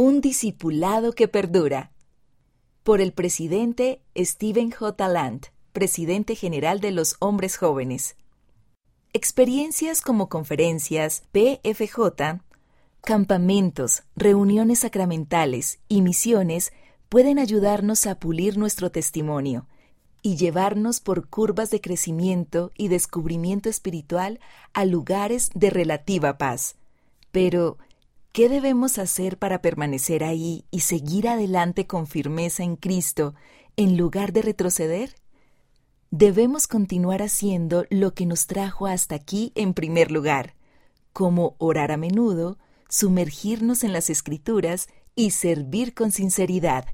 Un discipulado que perdura. Por el presidente Stephen J. Land, presidente general de los hombres jóvenes. Experiencias como conferencias, PFJ, campamentos, reuniones sacramentales y misiones pueden ayudarnos a pulir nuestro testimonio y llevarnos por curvas de crecimiento y descubrimiento espiritual a lugares de relativa paz. Pero, ¿Qué debemos hacer para permanecer ahí y seguir adelante con firmeza en Cristo en lugar de retroceder? Debemos continuar haciendo lo que nos trajo hasta aquí en primer lugar, como orar a menudo, sumergirnos en las escrituras y servir con sinceridad.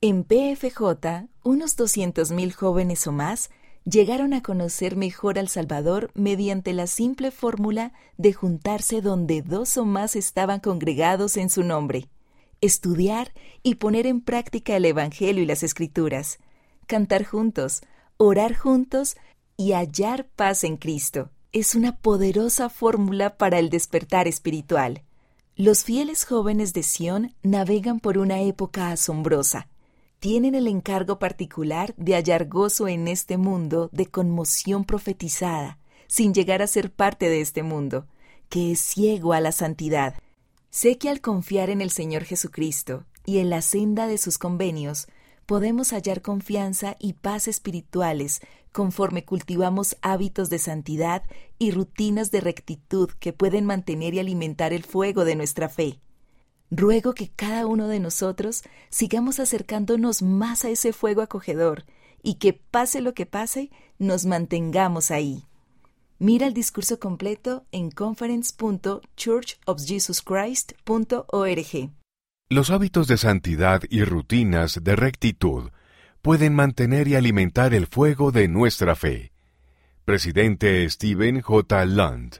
En PFJ, unos 200.000 jóvenes o más llegaron a conocer mejor al Salvador mediante la simple fórmula de juntarse donde dos o más estaban congregados en su nombre, estudiar y poner en práctica el Evangelio y las Escrituras, cantar juntos, orar juntos y hallar paz en Cristo. Es una poderosa fórmula para el despertar espiritual. Los fieles jóvenes de Sión navegan por una época asombrosa tienen el encargo particular de hallar gozo en este mundo de conmoción profetizada, sin llegar a ser parte de este mundo, que es ciego a la santidad. Sé que al confiar en el Señor Jesucristo y en la senda de sus convenios, podemos hallar confianza y paz espirituales conforme cultivamos hábitos de santidad y rutinas de rectitud que pueden mantener y alimentar el fuego de nuestra fe. Ruego que cada uno de nosotros sigamos acercándonos más a ese fuego acogedor y que pase lo que pase, nos mantengamos ahí. Mira el discurso completo en conference.churchofjesuschrist.org. Los hábitos de santidad y rutinas de rectitud pueden mantener y alimentar el fuego de nuestra fe. Presidente Stephen J. Lund